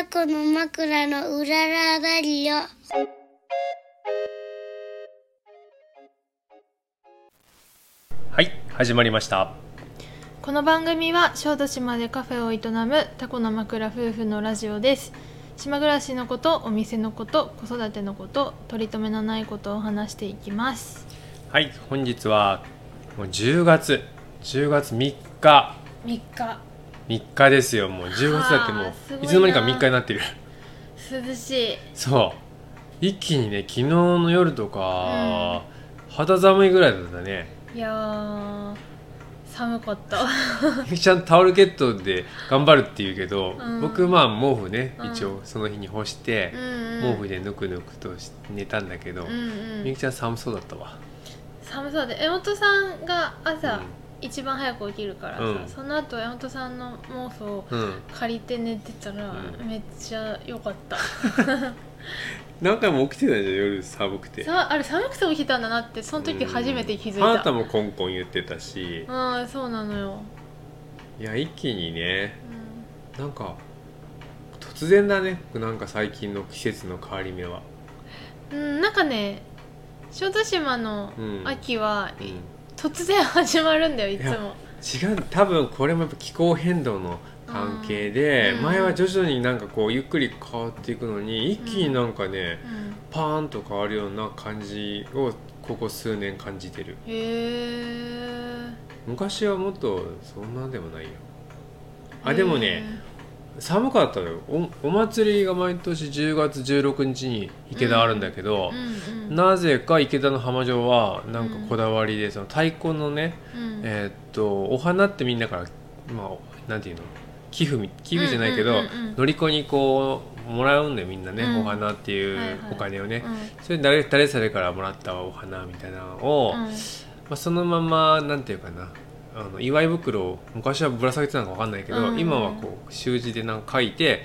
タコの枕のうららだりよ。はい始まりました。この番組は小豆島でカフェを営むタコの枕夫婦のラジオです。島暮らしのことお店のこと子育てのこと取り留めのないことを話していきます。はい本日はもう10月10月3日。3日3日ですよもう。10月だってもうないいつの間にか3日になってる。涼しい。そう。一気にね昨日の夜とか、肌寒いぐらいだったね。いやー寒かった。ゆきちゃんタオルケットで頑張るって言うけど、うん。僕まあ毛布ねうん。一応その日に干してう、ん、うん、毛布でぬくぬくとし寝たんだけど、うんうん。みゆきちゃん寒そうだったわ、寒そうで江本さんが朝、うん一番早く起きるからさ、うん。その後江本さんの毛布をうん、借りて寝てたら、うん。めっちゃ良かった。何回も起きてたじゃん夜寒くて。さあれ寒くて起きたんだなってその時初めて気づいた、あなたもコンコン言ってたし。うんそうなのよ、いや一気にねうなんか突然だねなんか最近の季節の変わり目は、んうん、なんかね小豆島のうん。秋は、うん、突然始まるんだよいつも。違う多分これもやっぱ気候変動の関係で、うん。前は徐々になんかこうゆっくり変わっていくのに一気になんかね、うん。パーンと変わるような感じをここ数年感じてる。へえ昔はもっとそんなでもないよ。あでもね寒かったのよ。おお祭りが毎年10月16日に池田あるんだけどう、んうんなぜか池田の浜城はなんかこだわりでその太鼓のね、うん。えーっとお花ってみんなからまあなんていうの？寄付み寄付じゃないけど、うんうんうんうん乗り子にこうもらうんだよみんなね、うん。お花っていはいうはい。お金をね、うん。それ誰誰それからもらったお花みたいなのを、まあ、そのままなんていうかなあの祝い袋を昔はぶら下げてたのか分かんないけど、うん今はこう習字でなんか書いて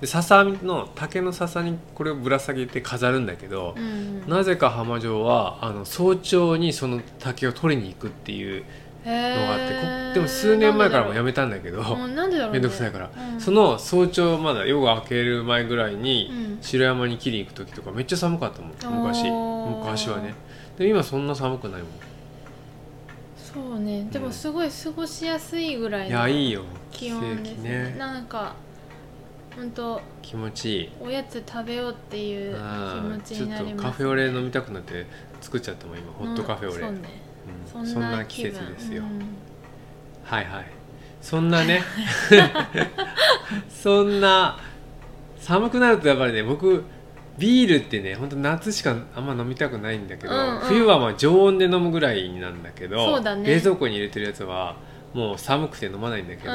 で笹の竹の笹にこれをぶら下げて飾るんだけど、うんうん。なぜか浜城はあの早朝にその竹を取りに行くっていうへのがあってでも数年前からもうやめたんだけど面倒くさいから、うん。その早朝まだ夜が明ける前ぐらいに、うん。白山に切りに行く時とかめっちゃ寒かったもん昔。昔はね。で今そんな寒くないもんそうね。でもすごい過ごしやすいぐらいいのやいいよ。気温ですね。ね。なんか本当気持ちいい。おやつ食べようっていう気あ持ちーちょっになります、とカフェオレ飲みたくなって作っちゃったもん今。ホットカフェオレ、うん。そそんな季節ですよ、うん。はいはい。そんなね。そんな寒くなるとやっぱりね僕ビールってね本当夏しかあんま飲みたくないんだけど、うんうん。冬はまあ常温で飲むぐらいなんだけどね。冷蔵庫に入れてるやつはもう寒くて飲まないんだけど、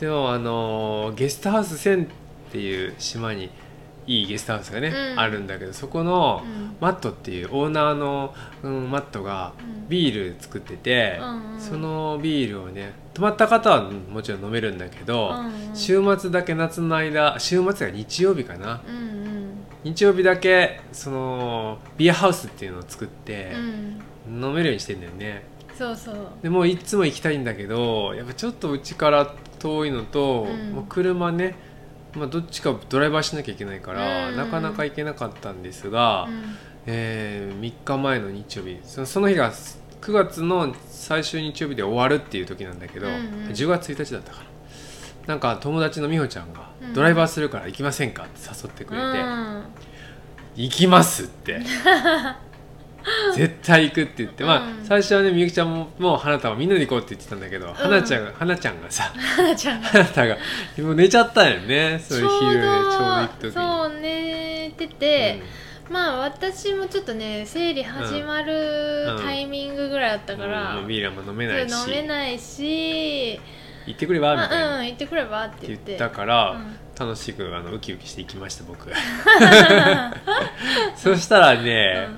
でもあのーゲストハウス1000っていう島にいいゲストハウスがね、うん。あるんだけどそこのうん。マットっていうオーナーの、うん、マットがうん。ビール作ってて、うんうん。そのビールをね泊まった方はもちろん飲めるんだけど、うんうん。週末だけ夏の間週末が日曜日かな。うんうん日曜日だけそのビアハウスっていうのを作ってうん飲めるようにしてんだよね。そうそう。でもういつも行きたいんだけどやっぱちょっとうちから遠いのと、うん。もう車ね、まあ、どっちかドライバーしなきゃいけないから、うん。なかなか行けなかったんですが、うん。えー3日前の日曜日そのその日が9月の最終日曜日で終わるっていう時なんだけど、うんうん。10月1日だったからなんか友達の美穂ちゃんがうん「ドライバーするから行きませんか?」って誘ってくれてうん「行きます」って。絶対行くって言って。まあうん。最初はねみゆきちゃんももう花たはみんなで行こうって言ってたんだけど、花ちゃんが花ちゃんがさ花ちゃんが。花たがもう寝ちゃったんよね。そういう昼ねちょうど行く時に。そう寝てて、まあ私もちょっとね生理始まるタイミングぐらいだったから、ビールも飲めないし。飲めないし行ってくればみたいな。あうん行ってくればってって。言ったから、うん。楽しくあのウキウキして行きました僕。そしたらね、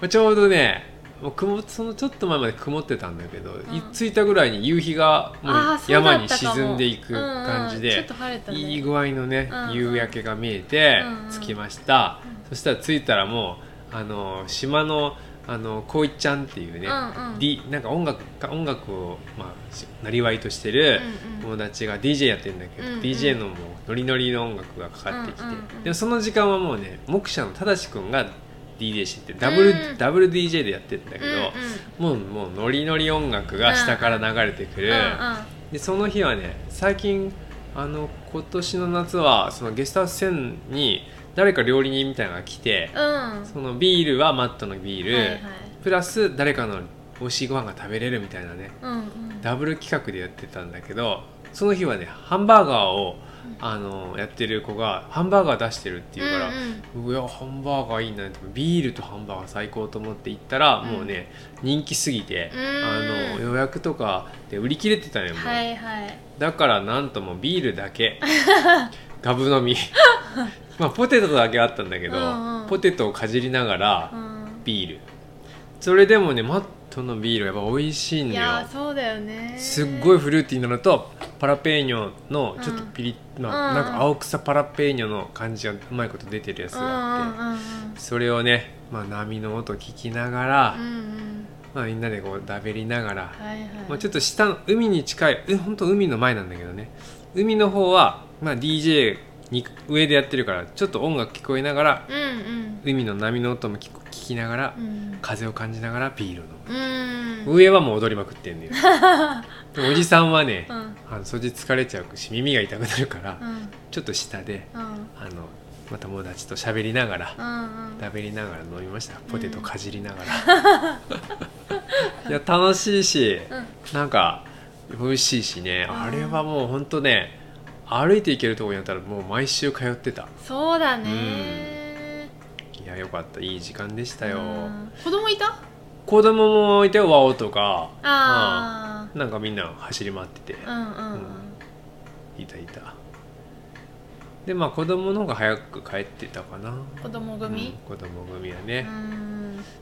まあちょうどねもう曇そのちょっと前まで曇ってたんだけど、い着いたぐらいに夕日がもう山に沈んでいく感じでいい具合のね、うんうん。夕焼けが見えてうんうん。着きました、そしたら着いたらもうあの島のあのこういちゃんっていうね、うんうん。D なんか音楽か音楽をまあしなりわいとしてるうんうん。友達が DJ やってるんだけど、うんうん。DJ のもうノリノリの音楽がかかってきて、うんうんうんでもその時間はもうね目者の正しくんが DJ しててダブル、うんダブル DJ でやってるんだけど、うんうん。もうもうノリノリ音楽が下から流れてくる、でその日はね最近あの今年の夏はそのゲストハウス1000に誰か料理人みたいなのが来て、うん。うんそのビールはマットのビール、はいはい。プラス誰かの美味しいご飯が食べれるみたいなねうんうん。ダブル企画でやってたんだけどその日はねハンバーガーをあのやってる子がハンバーガー出してるっていうから、うんうわハンバーガーいいなってビールとハンバーガー最高と思って行ったら、うん。もうね人気すぎて、うん。あの予約とかで売り切れてたのよ、もう。はいはい。だからなんともビールだけ。ガブ飲み まあポテトだけあったんだけど、うんうん。ポテトをかじりながらうん。ビール。それでもねマットのビールやっぱ美味しいんいだよ。やーそうだよね。すっごいフルーティーなのとパラペーニョのちょっとピリッ、まあうん。なんか青草パラペーニョの感じがうまいこと出てるやつうんがあって、うんうんそれをね、まあ、波の音聞きながら、うんうん。まあ、みんなでこうだべりながら、はいはい。まあ、ちょっと下の海に近いえ本当海の前なんだけどね。海の方は、まあ、DJ に上でやってるからちょっと音楽聞こえながらうんうん。海の波の音も聞きながら、うん。風を感じながらビールうん飲む、上はもう踊りまくってんだよ。でおじさんはね、うん。あのそっち疲れちゃうし耳が痛くなるから、うん。ちょっと下でうん。あの、まあ、友達と喋りながら、うんうん。食べりながら飲みました。ポテトかじりながら、いや楽しいし、うん。なんか美味しいしね、うん。あれはもうほんとね歩いて行けるとこにあったらもう毎週通ってた。そうだね。いやよかった。いい時間でしたよ、うん。子供いた？子供もいてワオとか。あうん。なんかみんな走り回ってて、あうんうん。うん。いたいた。でまあ子供の方が早く帰ってたかな。子供うん。組子供組はうね、ん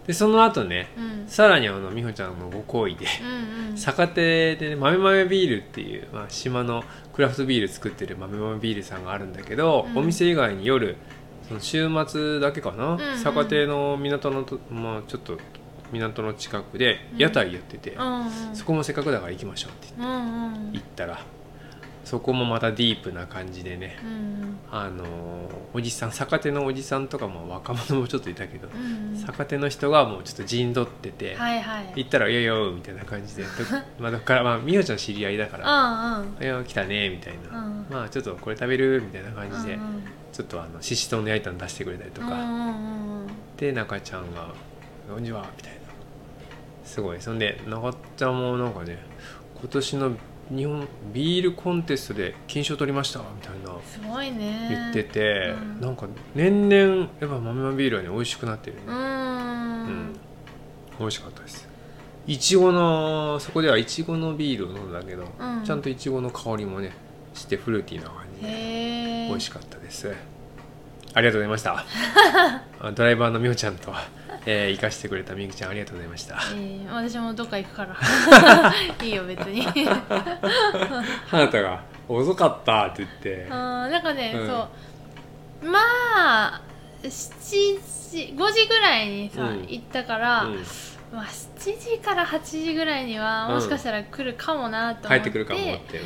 でその後ねうん。さらにあの美穂ちゃんのご好意でうんうん。酒亭でね豆豆ビールっていう、まあ、島のクラフトビール作ってる豆豆ビールさんがあるんだけど、うん。お店以外に夜その週末だけかな、んうん。酒亭の港のと、まあ、ちょっと港の近くで屋台やってて、うんうん。そこもせっかくだから行きましょうってうんうん。行ったらそこもまたディープな感じでね。うんあのーおじさん酒亭のおじさんとかも若者もちょっといたけど、うん酒亭の人がもうちょっと陣取ってて、はいはい。行ったら「いやいやみたいな感じでど まあどっからまあ美穂ちゃん知り合いだからうん「うん。いや来たね」みたいな、うん。まあちょっとこれ食べる？みたいな感じで、うんうんちょっとあのししとうの焼いたの出してくれたりとか、うんうんうん。で中ちゃんが「こんにちは」みたいな。すごい。そんで中ちゃんもなんかね今年の日本ビールコンテストで金賞取りましたみたいなすごいね。言ってて、うん。なんか年々やっぱ豆豆ビールはね美味しくなってるね、うん。うん。美味しかったです。いちごのそこではいちごのビールを飲んだけど、うん。ちゃんといちごの香りもねしてフルーティーな感じで美味しかったです。ありがとうございました。あドライバーのみおちゃんと、えー、生かしてくれたみゆきちゃんありがとうございました。えー私もどっか行くから。いいよ別に。花田が「遅かった」って言って。あーなんかね、うん。そう。まあ7時5時ぐらいにさ、うん。行ったから、うん。まあ、7時から8時ぐらいにはうん。もしかしたら来るかもなと思って、帰ってくるかもって、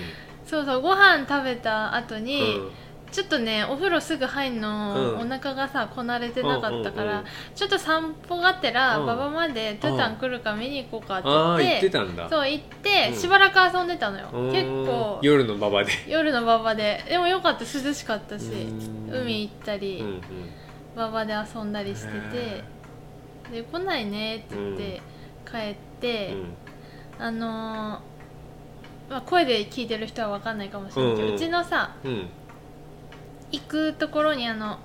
そうそうご飯食べた後うに、んちょっとねお風呂すぐ入んの、うん。お腹がさこなれてなかったから、うんうんうん。ちょっと散歩がてら、うん。馬場までトゥタン来るか見に行こうかって言っててたんだ。そう行って、うん。しばらく遊んでたのよ。うん。結構夜の馬場で。夜の馬場で。でもよかった涼しかったしうん。海行ったり、うんうん。馬場で遊んだりしててで来ないねって言って帰って、あのーまあ、声で聞いてる人は分かんないかもしれないけど、うんうん。うちのさうんうん行くところにあの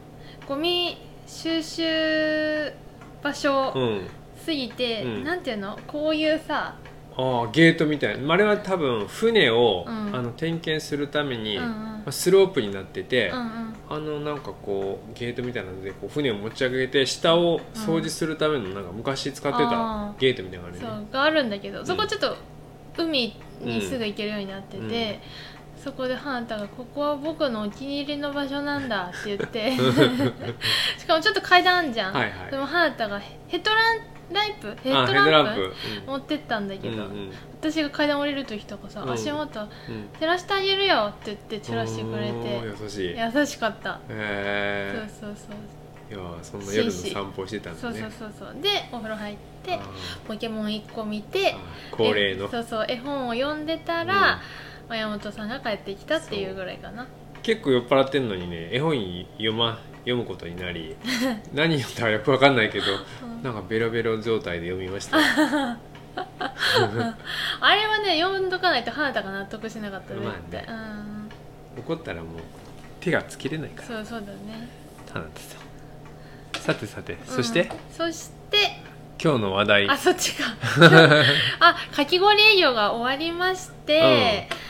ゴミ収集場所うんすぎて、うん。なんていうの？こういうさ、ああゲートみたいな。あれは多分船を、うん。あの点検するために、うんうん。まあスロープになってて、うんうん。あのなんかこうゲートみたいなのでこう船を持ち上げて下を掃除するためのなんか昔使ってあたー。ゲートみたいなのがあるね。があるんだけど、んそこちょっと海にすぐ行けるようになってて、そこでハンタが「ここは僕のお気に入りの場所なんだ」って言って。しかもちょっと階段あんじゃん、はいはい。でもハンタがヘッドランライプヘッあドランプヘッドランプ。持ってったんだけど、うんうん。私が階段降りる時とかさ、うん。足元うん照らしてあげるよって言って照らしてくれて。優しい。へ優しかった、えそうそうそういやそんな夜の散歩してたんだね。そうそうそうそう。でお風呂入ってあポケモン1個見ーて恒例の。えそうそう絵本を読んでたら、親元さんが帰ってきたっていうぐらいかな。結構酔っ払ってんのにね絵本読ま読むことになり 何読んだかよくわかんないけど、なんかベロベロ状態で読みました。あれはね読んどかないと花田が納得しなかったまあ絶対。怒ったらもう手がつけれないかうんら。そうそうだね。花田さんさてさて、そして？うん。そして今日の話題。あそっちか。あかき氷営業が終わりまして、あー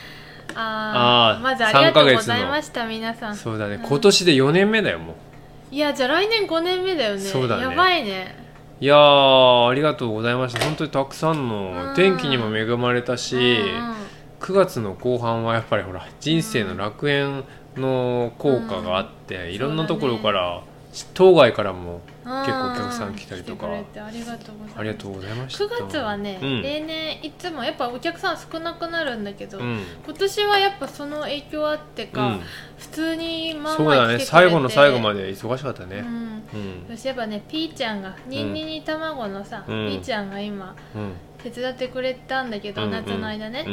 あーまずありがとう3ヶございました皆さん。そうだね、ん。今年で4年目だよもう。いやじゃあ来年5年目だよね。そうだね。やばいね。いやーありがとうございました。本当にたくさんうん。の天気にも恵まれたし、うんうん9月の後半はやっぱりほら人生の楽園の効果があって、ん。いろんなところから、当該からもうん結構お客さん来たりとか。ありがとうございますありがとうございました。9月はね、うん。例年いつもやっぱお客さん少なくなるんだけど、うん。今年はやっぱその影響あってか、うん。普通にまあそうだね。まあ来てくれて。最後の最後まで忙しかったね。うん。うん。そしてやっぱねピーちゃんがニンニニ卵のさ、うん。ピーちゃんが今うん。手伝ってくれたんだけど、うん夏の間ね。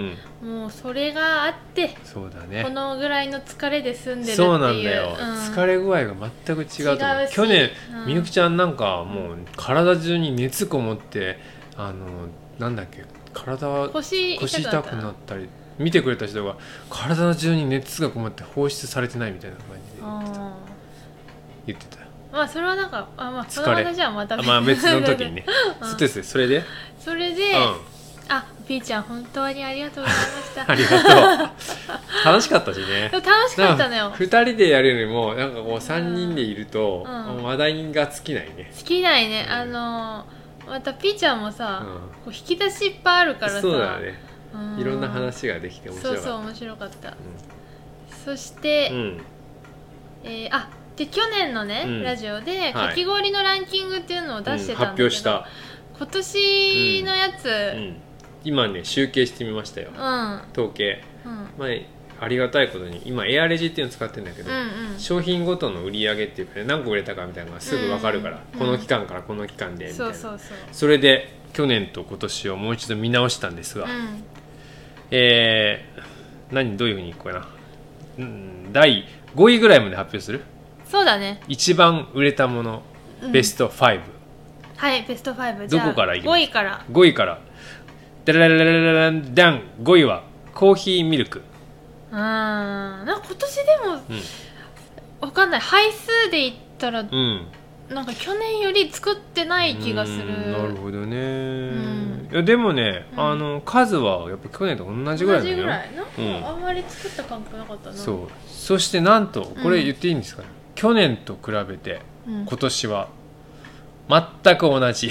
う、ん。もうそれがあってそうだね。このぐらいの疲れで済んでるっていう。そうなんだよ、うん。疲れ具合が全く違うと思う。違うし去年うん。みゆきちゃんなんかもう体中に熱こもってあのなんだっけ体は腰腰痛くなったり見てくれた人が体中に熱がこもって放出されてないみたいな感じであ言ってた。まあそれはなんかあまあその話はまた。あまあ別の時にね。うん。そうですそれで、それで、うん。あピーちゃん本当にありがとうございました。ありがとう楽しかったしね。楽しかったのよ。2人でやるよりもなんかこう3人でいると、うん。話題が尽きないね、好きないね、うんあのーまたピーちゃんもさ、うん。こう引き出しいっぱいあるからさ。そうだね。うん。いろんな話ができて面白かった。そうそう面白かった、そして、うん、うんえーあで去年のね、うん。ラジオではい。かき氷のランキングっていうのを出してうんたんだけど、発表した、今年のやつ、うん、今ね集計してみましたよ。うん、うん統計。うん。まあありがたいことに今エアレジっていうの使ってるんだけど、うん商品ごとの売り上げっていうかね何個売れたかみたいなのがすぐ分かるから、うん。この期間からこの期間でみたいな。そうそうそう。それで去年と今年をもう一度見直したんですが、うん。えー、何どういうふうにいくかな、うん、第5位ぐらいまで発表する？そうだね。一番売れたもの、うん。ベスト5はいベスト5どこからいきます？5位から。5位から。ダララララララン。ダン5位はコーヒーミルク、うんなんか今年でもうん。わかんない。配数で言ったらうん、なんか去年より作ってない気がする。うん。なるほどね、ん。いやでもね、うん。あの数はやっぱ去年と同じぐらい同じだよぐらい。なんかうん。あんまり作った感覚なかったな。そう。そしてなんとこれ言っていいんですか、去年と比べてうん。今年は全く同じ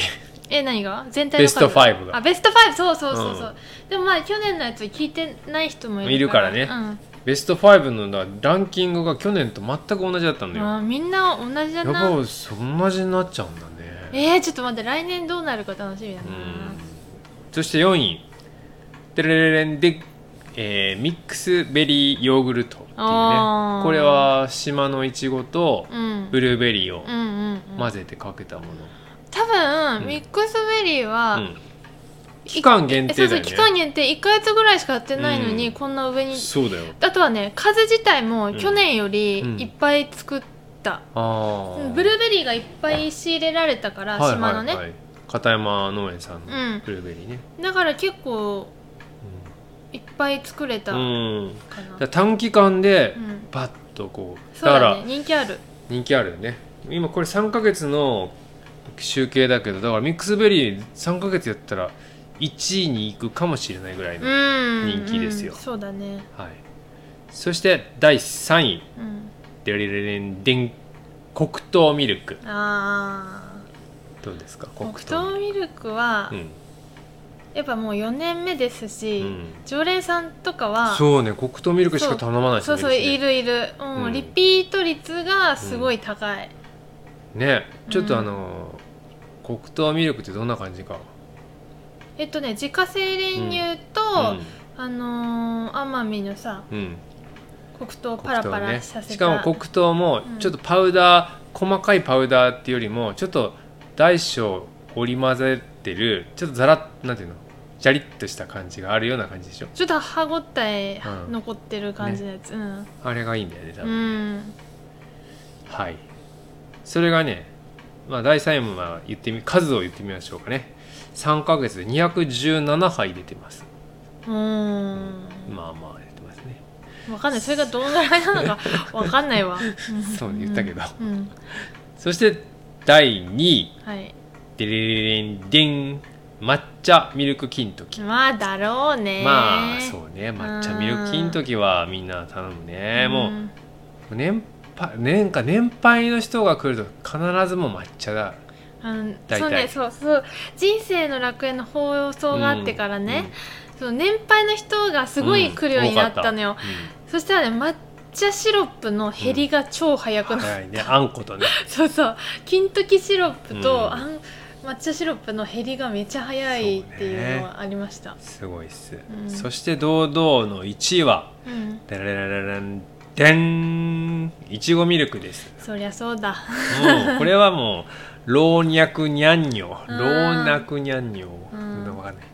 え何が？全体のベスト数5があベスト5そうそうそうそう、うでもまあ去年のやつ聞いてない人もいるから。いるからね。うん。ベスト5のだランキングが去年と全く同じだったんだよ、あーみんな同じだやっなぱそ同じになっちゃうんだね。えー、ちょっと待って来年どうなるか楽しみだな。うん。そして4位。テレレレンで、えーミックスベリーヨーグルトっていうね。これは島のいちごとうん。ブルーベリーをうんうんうん。混ぜてかけたもの、多分、うんミックスベリーは、うん。期間限えそう定だよね。そう期間限定。1か月ぐらいしかやってないのに、うん。こんな上に。そうだよ。あとはね数自体もん。去年よりうん。いっぱい作った、ああ、うんブルーベリーがいっぱい仕入れられたから、はい島のね、はい。はい片山農園さんのうん。ブルーベリーね、だから結構いっぱい作れたかうん。な、短期間でうんバッとこう、そうだだからね人気ある。人気あるよね。今これ3ヶ月の集計だけどだからミックスベリー3ヶ月やったら1位に行くかもしれないぐらいの、うん。人気ですよ。うん。そうだね。はい、そして第3位。うん。デレレレンデン黒糖ミルク。あどうですか？ー黒糖ミルクは、ク、うん。やっぱもう4年目ですし、うん。常連さんとかはそうね黒糖ミルクしか頼まない人そうそうもいるいる。いる、うんうん。リピート率がすごい高い、ねちょっとうんあの、黒糖ミルクってどんな感じか。えっとね自家製練乳と、あのー奄美のさうん、うん黒糖をパラパラさせた、しかも黒糖もうんちょっとパウダー、細かいパウダーっていうよりもちょっと大小織り交ぜてるちょっとザラッなんていうの？ジャリッとした感じがあるような感じでしょ。ちょっと歯ごたえうん残ってる感じのやつ、うん。あれがいいんだよね多う分、ん。はい。それがねまあ第3位もまあ言ってみ数を言ってみましょうかね。3ヶ月で217杯出てます。うん。まあまあ出てますね。わかんない。それがどのぐらいなのか わかんないわ、うんそう言ったけど。うん。そして第2位。はい。デレレレンデン。抹茶ミルク金時。まあだろうね。まあそうね。抹茶ミルク金時はみんな頼むね。もん。う年配年か年配の人が来ると必ずもう抹茶だあの大体。そうねそうそう人生の楽園の放送があってからね、その年配の人がすごい来るようになったのよ、そしたらね抹茶シロップの減りが超早くなっうん。早い。ねあんことね。そうそう。金時シロップと、うん。あん抹茶シロップの減りがめっちゃ早いっていうのはありました。すごいっす、うん。そして堂々の1位はうん。ダラララランデンいちごミルクです。そりゃそうだ。もうこれはもう老若にゃんにょうん。老若にゃん。にょうんわかんない。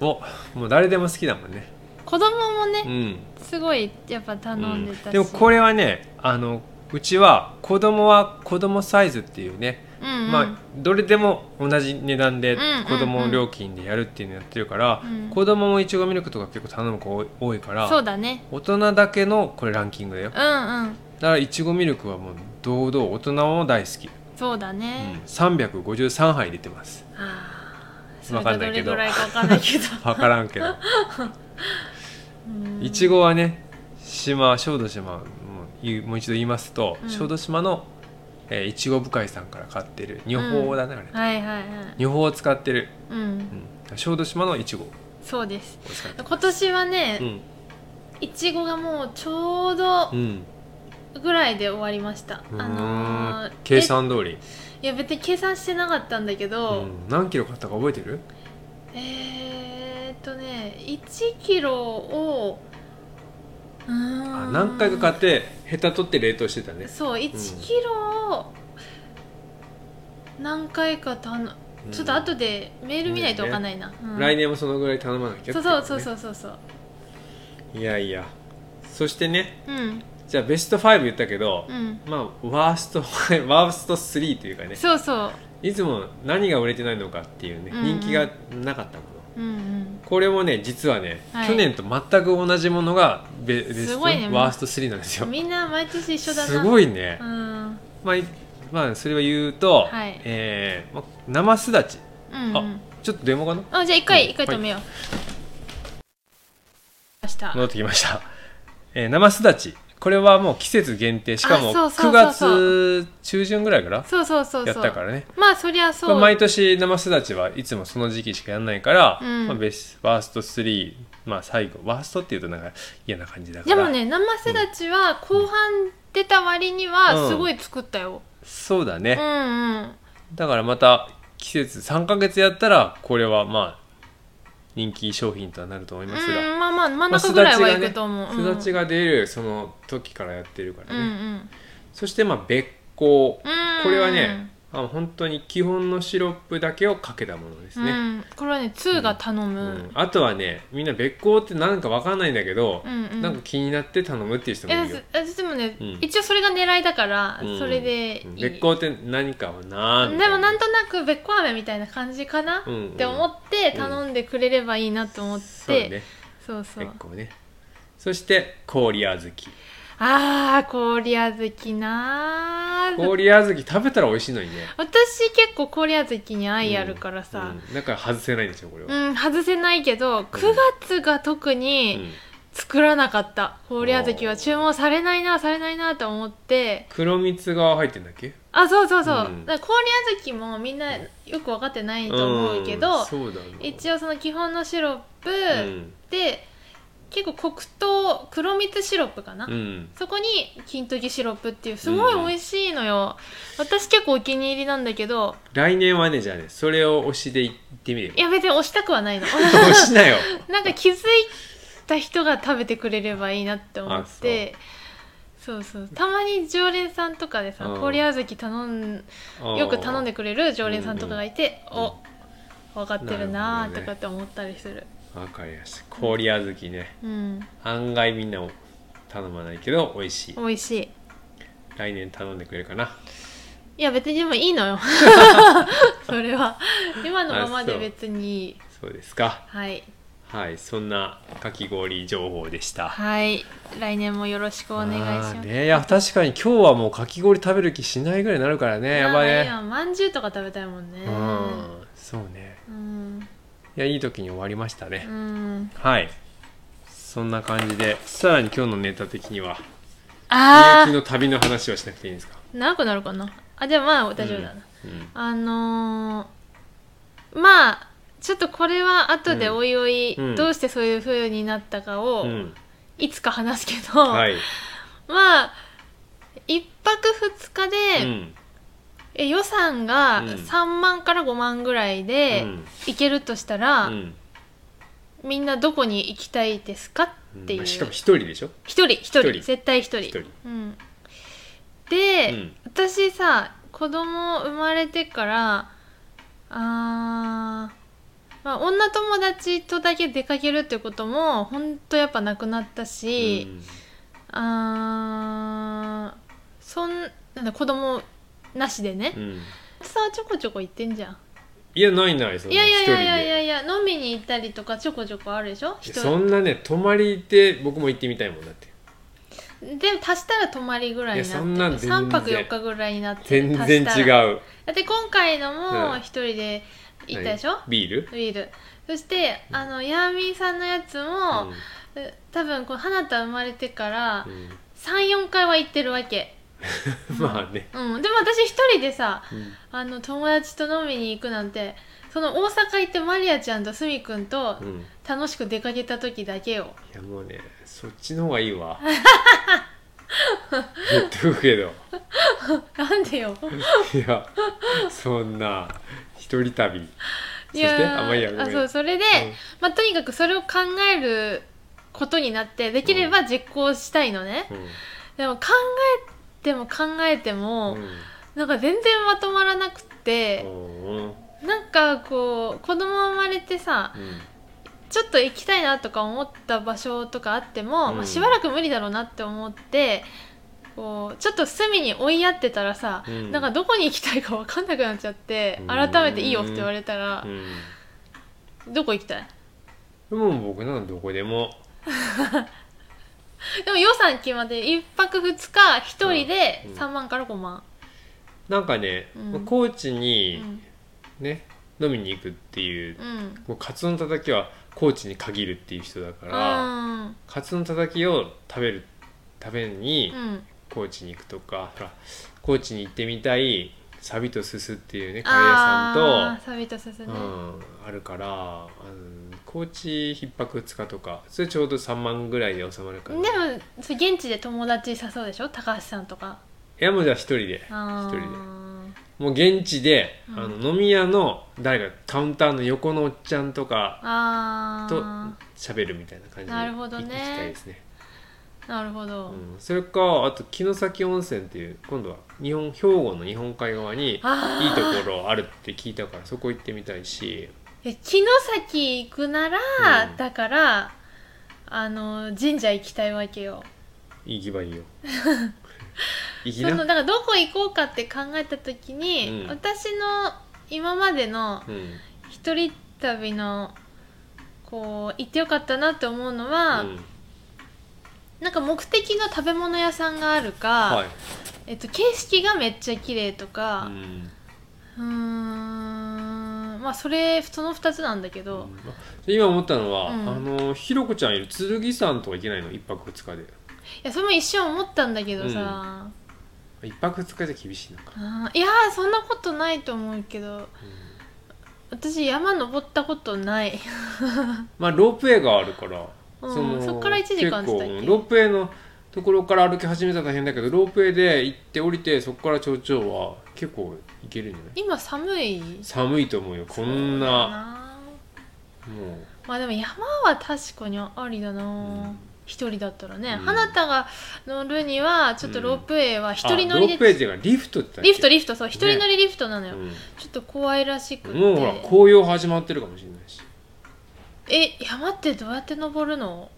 もうもう誰でも好きだもんね。子供もね、うん。すごいやっぱ頼んでたし、うん。でもこれはねあのうちは子供は子供サイズっていうね、うんうん、まあどれでも同じ値段で子供料金でやるっていうのやってるから、うん。子供もいちごミルクとか結構頼む子多いからそうだね。大人だけのこれランキングだよ。だかうん。うんらいちごミルクはもう堂々大人も大好き、そうだうん。ね、、353杯出てます。ああそわれがかんないけど。分 からんけど。うん。いちごはね島小豆島もう一度言いますと、うん。小豆島のえーいちご深井さんから買ってる。女宝だね、あれ。はいはいはい。女宝を使ってる、うん。うん、小豆島のいちごをそうです。今年はね、うん。いちごがもうちょうどうん。ぐらいで終わりましうた、あのー計算通り、えいや別に計算してなかったんだけうど、ん、何キロ買ったか覚えてる？えー、っとね1キロをあ何回か買ってヘタ取って冷凍してたね、そう1キロを何回かたのちょっと後でメール見ないと分かんないな、うん。来年もそのぐらい頼まなきゃそうそうそううそうそうそう。いやいや。そしてねうん。じゃあベスト5言ったけど、うん。まあワースト ワースト3というかね。そうそう。いつも何が売れてないのかっていうね、うん。うん人気がなかったものうんうん。これもね実はね、はい。去年と全く同じものがベベストね。ワースト3なんですよ。みんな毎年一緒だな。すごいね、うん。まあいまあそれは言うと、はい。えーまあ生すだち。うんうん。ちょっとデモかな？あじゃあ一回うん一回止めよう、ました。戻ってきました、えー生すだちこれはもう季節限定。しかもあそうそ9うそうそう。月中旬ぐらいからそうそうそうそう。やったからね。まあそりゃそう。これ毎年生すだちはいつもその時期しかやらないから、うん。まあ、ベスワースト3まあ最後。ワーストっていうとなんか嫌な感じだかでらもね生すだちは後半出た割にはすごい作ったよ、そうだね、うん、うん。だからまた季節3ヶ月やったらこれはまあ人気商品とはなると思いますが、うんまあまあ真んまあ中ぐらいはいくと思う、すだちが出るその時からやってるからうんうね、ん。そしてまあ別光うん。これはねあ本当に基本のシロップだけをかけたものですね、うん、これはね2が頼む、うん。あとはねみんな別光って何か分かんないんだけど、うんうん。なんか気になって頼むっていう人もいるよ、えでもね、うん。一応それが狙いだから、うん。それでいい。別光って何かなみたいでもなんとなく別光飴みたいな感じかな、うんうん。って思って頼んでくれればいいなと思って、そうね。そうそう。別光ね。そして氷小豆あー氷あずきなー。氷小豆食べたら美味しいのにね。私結構氷あずきに愛あるからさ、うんだから外せないんですよこれは、うん外せないけど9月が特うにん。作らなかった。氷あずきは注文されないなされないなと思って。黒蜜が入ってんだっけ？あそうそうそう、うん。だ氷あずきもみんなよく分かってないと思うけど、うだな。一応その基本のシロップうん。で、結構黒糖黒蜜シロップかな、うん。そこに金時シロップっていうすごい美味しいのよ、私結構お気に入りなんだけど。来年はねじゃあねそれを推しで行ってみるよ。いや別に押したくはないの。推しなよ。なんか気づいた人が食べてくれればいいなって思って。そう。そうたまに常連さんとかでさうん。氷小豆頼んよく頼んでくれる常連さんとかがいて、うん。お分かってるなーとかって思ったりするわかりました氷小豆ね。うん。案外みんなも頼まないけど美味しい。美味しい。来年頼んでくれるかな？いや別にでもいいのよ。それは。今のままで別にいい。そう。ですか。はい。はいそんなかき氷情報でした。はい。来年もよろしくお願いしあます。ーねいや確かに今日はもうかき氷食べる気しないぐらいになるからねやばいね。やまんじゅうとか食べたいもんね。うん。そうね。うんいやいい時に終わりましたね、うん。はい。そんな感じでさらに今日のネタ的にはあみゆきの旅の話はしなくていいんですか？あ長くなるかな？あじゃあまあ大丈夫だな、うんあのー、まあちょっとこれは後でおいおい、うん。どうしてそういう風になったかをうん。いつか話すけど、はい、まあ1泊2日で、うんえ予算がうん。3万から5万ぐらいでうん。行けるとしたら、うん。みんなどこに行きたいですか？っていう、まあしかも一人でしょ？一人。一人。一人。絶対一人。一人。うん、で、うん。私さ子供生まれてからあー、まあ、女友達とだけ出かけるってこともほんとやっぱなくなったし、あーそんなんだ子供なしでね。う、ん。さちょこちょこ行ってんじゃん。いやないないそんいなやいやいやいやいやでいや飲みに行ったりとかちょこちょこあるでしょ？一人。そんなね泊まりで僕も行ってみたいもんだって。で足したら泊まりぐらいにそんなんる全然。3泊4日ぐらいになって全然違足したら。う。だって今回のうんも一人で行ったでしょ、何ビール？ビール。そしてあのヤーミンさんのやつも、え多分こう花田生まれてからうん。34回は行ってるわけ、うん まあね。うん、でも私一人でさうん。あの友達と飲みに行くなんてその大阪行ってマリアちゃんとスミくんとうん。い楽しく出かけた時だけよ。やもうねそっちの方がいいわ。言っとくけど。なんでよ。いやそんな一人旅。そしいやてあまあいいやあそうそれで、うん。まあ、とにかくそれを考えることになってできれば実行したいのね、でも考えても考えてうも、んうん。なんか全然まとまらなくって、うんなんかこう子供生まれてさちょっと行きたいなとか思った場所とかあっても、うん。まあ、しばらく無理だろうなって思ってこうちょっと隅に追いやってたらさ、うん。なんかどこに行きたいか分かんなくなっちゃって、うん。改めていいよって言われたらう、ん。どこ行きたい？でも僕ならどこでも でも予算決まって1泊2日1人でうん。3万から5万、なんかね、うん。まあ高知うにん。ね、飲みに行くっていううん。もうカツオのたたきは高知に限るっていう人だから、うん。カツオのたたきを食べる食べにうん。高知に行くとか、ほら高知に行ってみたいサビとススっていうねカレー屋さんとサビとすすね、うん、あるからあの高知一泊2日とかそれちょうど3万ぐらいで収まるから、でもそれ現地で友達誘うでしょ？高橋さんとか。いやもうじゃあ一人で。一人で。もう現地で、うん。あの飲み屋の誰かカウンターの横のおっちゃんとかと喋るみたいな感じでなるほどね。行きたいですね。なるほど、うん、それかあと城崎温泉っていう今度は日本兵庫の日本海側にいいあーところあるって聞いたからそこ行ってみたいしえ城崎行くなら、うん。だからあの神社行きたいわけよ。行けばいいよ。行きそのなだからどこ行こうかって考えた時に、うん。私の今までのうん。一人旅のこう行ってよかったなって思うのは、うん。なんか目的の食べ物屋さんがあるか、はい。えっと、景色がめっちゃ綺麗とうかん。うーんまあそれその2つなんだけど、今思ったのは、うん。あのひろこちゃんいる剣山とか行けないの？一泊二日で。いやそれも一瞬思ったんだけどさ、一泊二日じゃ厳しいのか、あーいやーそんなことないと思うけど。私山登ったことない。まあロープウェイがあるから。うんそっから1時間っけ？うんロープウェイのところから歩き始めたら大変だけどロープウェイで行って降りてそこから頂上は結構行けるんじゃない？今寒い？寒いと思うよ。こんな。な。もまあでも山は確かにありだな、ん。一人だったらね、うん。花田が乗るにはちょっとロープウェイはう一人乗りで、あロープウェイっていうかリフトってリフトリフトそう一人乗りリフトなのよ、うん。ちょっと怖いらしくて。もうほら紅葉始まってるかもしれないし。え山ってどうやって登るの？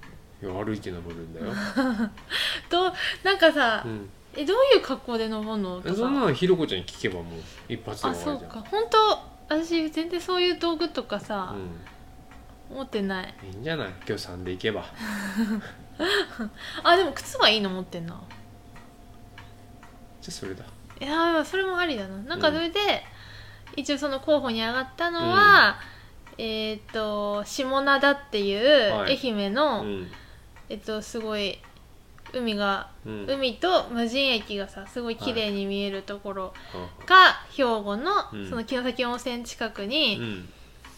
いや歩いて登るんだよ、どうなんかさ、うん、えどういう格好で登るの？とかそんなのひろこちゃんに聞けばもう一発であそう終わるじゃん。か。本当私全然そういう道具とかさ、う持ってない。ん、いいんじゃない？今日3で行けば。あでも靴はいいの持ってんなじゃあそれだ。いやーそれもありだな。なんかそれで、一応その候補に上がったのは、えっ、と下灘っていうはい。愛媛の、うん。えっとすごい海が、うん。海と無人駅がさすごい綺麗に見えるところあが、兵庫の、うん。その城崎温泉近くうに、ん。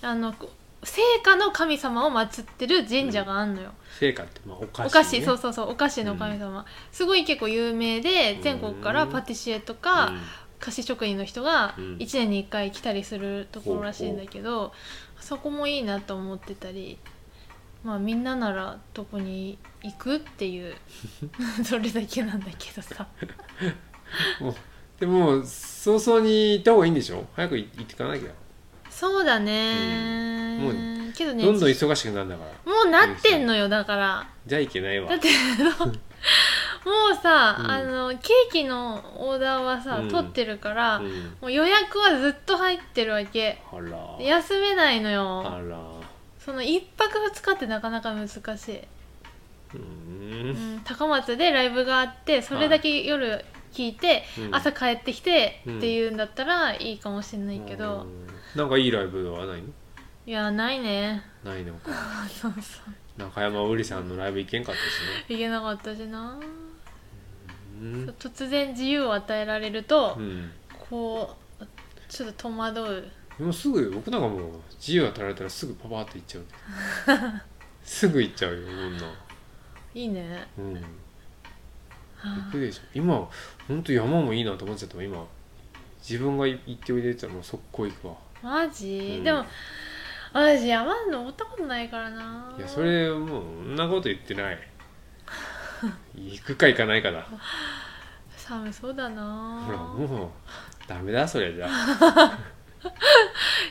あの聖火の神様を祀ってる神社があんのよ、成果ってまあお菓子、ね、お菓子そうそうそうお菓子の神様、すごい結構有名で全国からパティシエとか、うん。菓子職人の人がうん。1年に1回来たりするところらしいんだけど、そこもいいなと思ってたりまあみんなならどこに行くっていう それだけなんだけどさ。もうでも早々に行った方がいいんでしょ？早く行ってかなきゃ、そうだね、うん。もけどねどんどん忙しくなるんだから。もうなってんのよだから。じゃあいけないわ。だってもうさ、うん。あのケーキのオーダーはさ、うん。取ってるから、うん。もう予約はずっと入ってるわけ。あら。休めないのよ。あらその1泊2日ってなかなか難しい、ううんん、高松でライブがあってそれだけ夜聞いて、うん。朝帰ってきてうんっていうんだったらいいかもしれないけど、うん。なんかいいライブはないの？いやないね。ないのか。そうそう。中山うりさんのライブ行けんかったしね。いけなかったしな、うん。突然自由を与えられると、うん。こうちょっと戸惑うでもすぐ僕なんかも。う自由与えられたらすぐパパって行っちゃう すぐ行っちゃうよこんな。いいね。うん。は行くでしょ。今ほんと山もいいなと思っちゃったわ今。自分が行っておいでって言ったらもう速攻行くわ。あマジ、うん。でも私山登ったことないからな。いやそれもうそんなこと言ってない。行くか行かないかだ。寒そうだな。ほらもうダメだそれじゃ。あ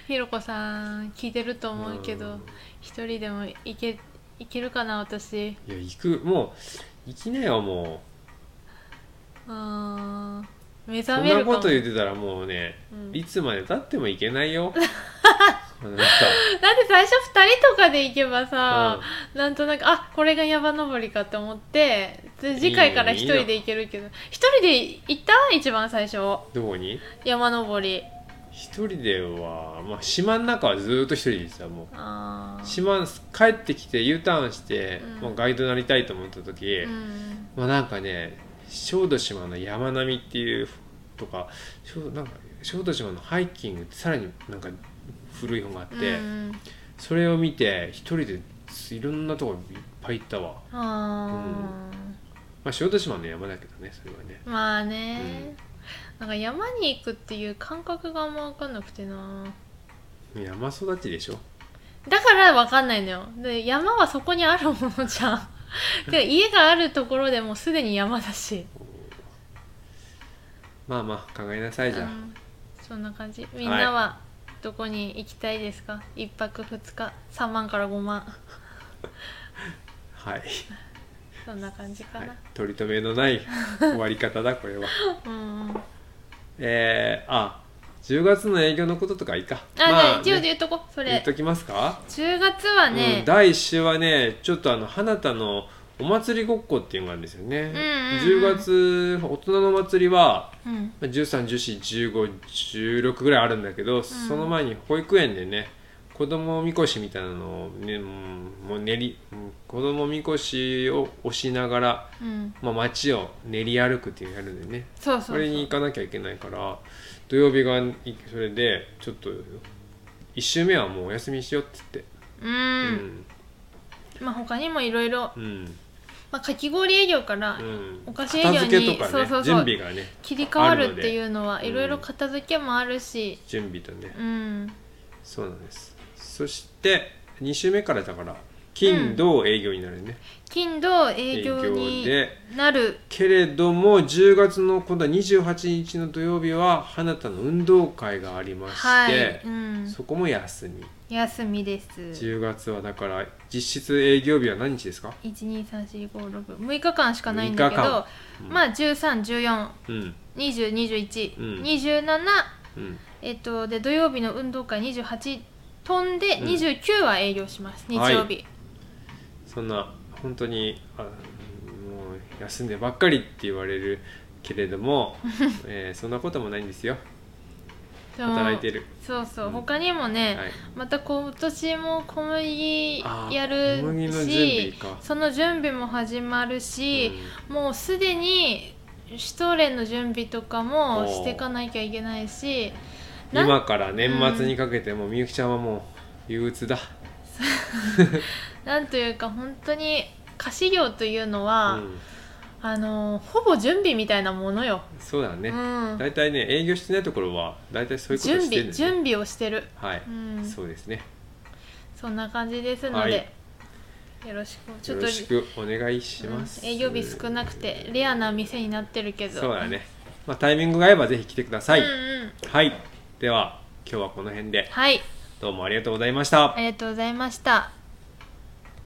ひろこさん聞いてると思うけどうん。一人でも行け行けるかな私？いや行く。もう行きなよもう。ーん目うそんな覚めるかもこと言ってたらもうね、う。んいつまでたっても行けないよ。だって最初2人とかで行けばさ、なんとなくあこれが山登りかと思ってで次回から1人で行けるけど一人で行った？一番最初。どこに？山登り一人では、まあ、島の中はずーっと一人で行ってたもう。あー。島帰ってきて U ターンして、うん。まあ、ガイドになりたいと思った時、うんまあなんかね小豆島の山並みっていうとか小なんか小豆島のハイキングってさらになんか古い本があって、うんそれを見て一人でいろんなとこいっぱい行ったわ、あー。まあ、小豆島の山だけどねそれはね。まあね、なんか山に行くっていう感覚があんま分かんなくてな。山育ちでしょ？だから分かんないのよ。で山はそこにあるものじゃん。で家があるところでもうすでに山だし。まあまあ考えなさいじゃあ、うん。そんな感じ。みんなはどこに行きたいですか、一泊二日。3万から5万。はい、そんな感じかはい。な、、取り留めのない終わり方だ これは。うんうん。えー、あ10月の営業のこととかいいか。あ、じゃあ一応ね言うとこそれ。言っときますか？10月はね、うん、第1週はねちょっとあの花田のお祭りごっこっていうのがあるんですよね、んうんうん。10月大人のお祭りはうん。13141516ぐらいあるんだけど、その前に保育園でね子供みこしみたいなのを、ね、うんもう練りうん子供みこしを押しながら、うん。まあ、街を練り歩くっていうのやるんでね。そうそれに行かなきゃいけないから土曜日がいそれでちょっと1週目はもうお休みしようって言って。うん、うん。まあ他にもいろいろうん。まあかき氷営業からうん。お菓子営業に片付けとかねそうそうそう準備がね切り替わるっていうのはいろいろ片付けもあるし。準備とね。うん。そうなんですそして2週目からだから金土営業になるね、金土営業にでなる。けれども10月の今度は28日の土曜日は花田の運動会がありまして、はい、うん、そこも休み。休みです。10月はだから実質営業日は何日ですか？1234566日間しかないんだけ6日ど間、うん。まあ1314うん。2021、うん。27うん。えっとで土曜日の運動会28飛んでうん。29は営業します、日曜日、そんな本当にあもう休んでばっかりって言われるけれども、えーそんなこともないんですよ。働いてる。そうそう、うん。他にもね、はい。また今年も小麦やるしか。その準備も始まるし、もうすでにシュトーレンの準備とかもしていかなきゃいけないし今から年末にかけてもみゆきちゃんはもう憂鬱だ、なんというか本当に菓子業というのうは、ん、あのほぼ準備みたいなものよ、そうだね、うん、大体ね営業してないところは大体そういうこと準してるんだよね。備準備をしてる。はい、うん。そうですね。そんな感じですので、はい。よろしく。ちょっとよろしくお願いします、うん営業日少なくてレアな店になってるけど。そうだね、まあ、タイミングが合えばぜひ来てください、うんうん。はいでは今日はこの辺で。はい。どうもありがとうございました。ありがとうございました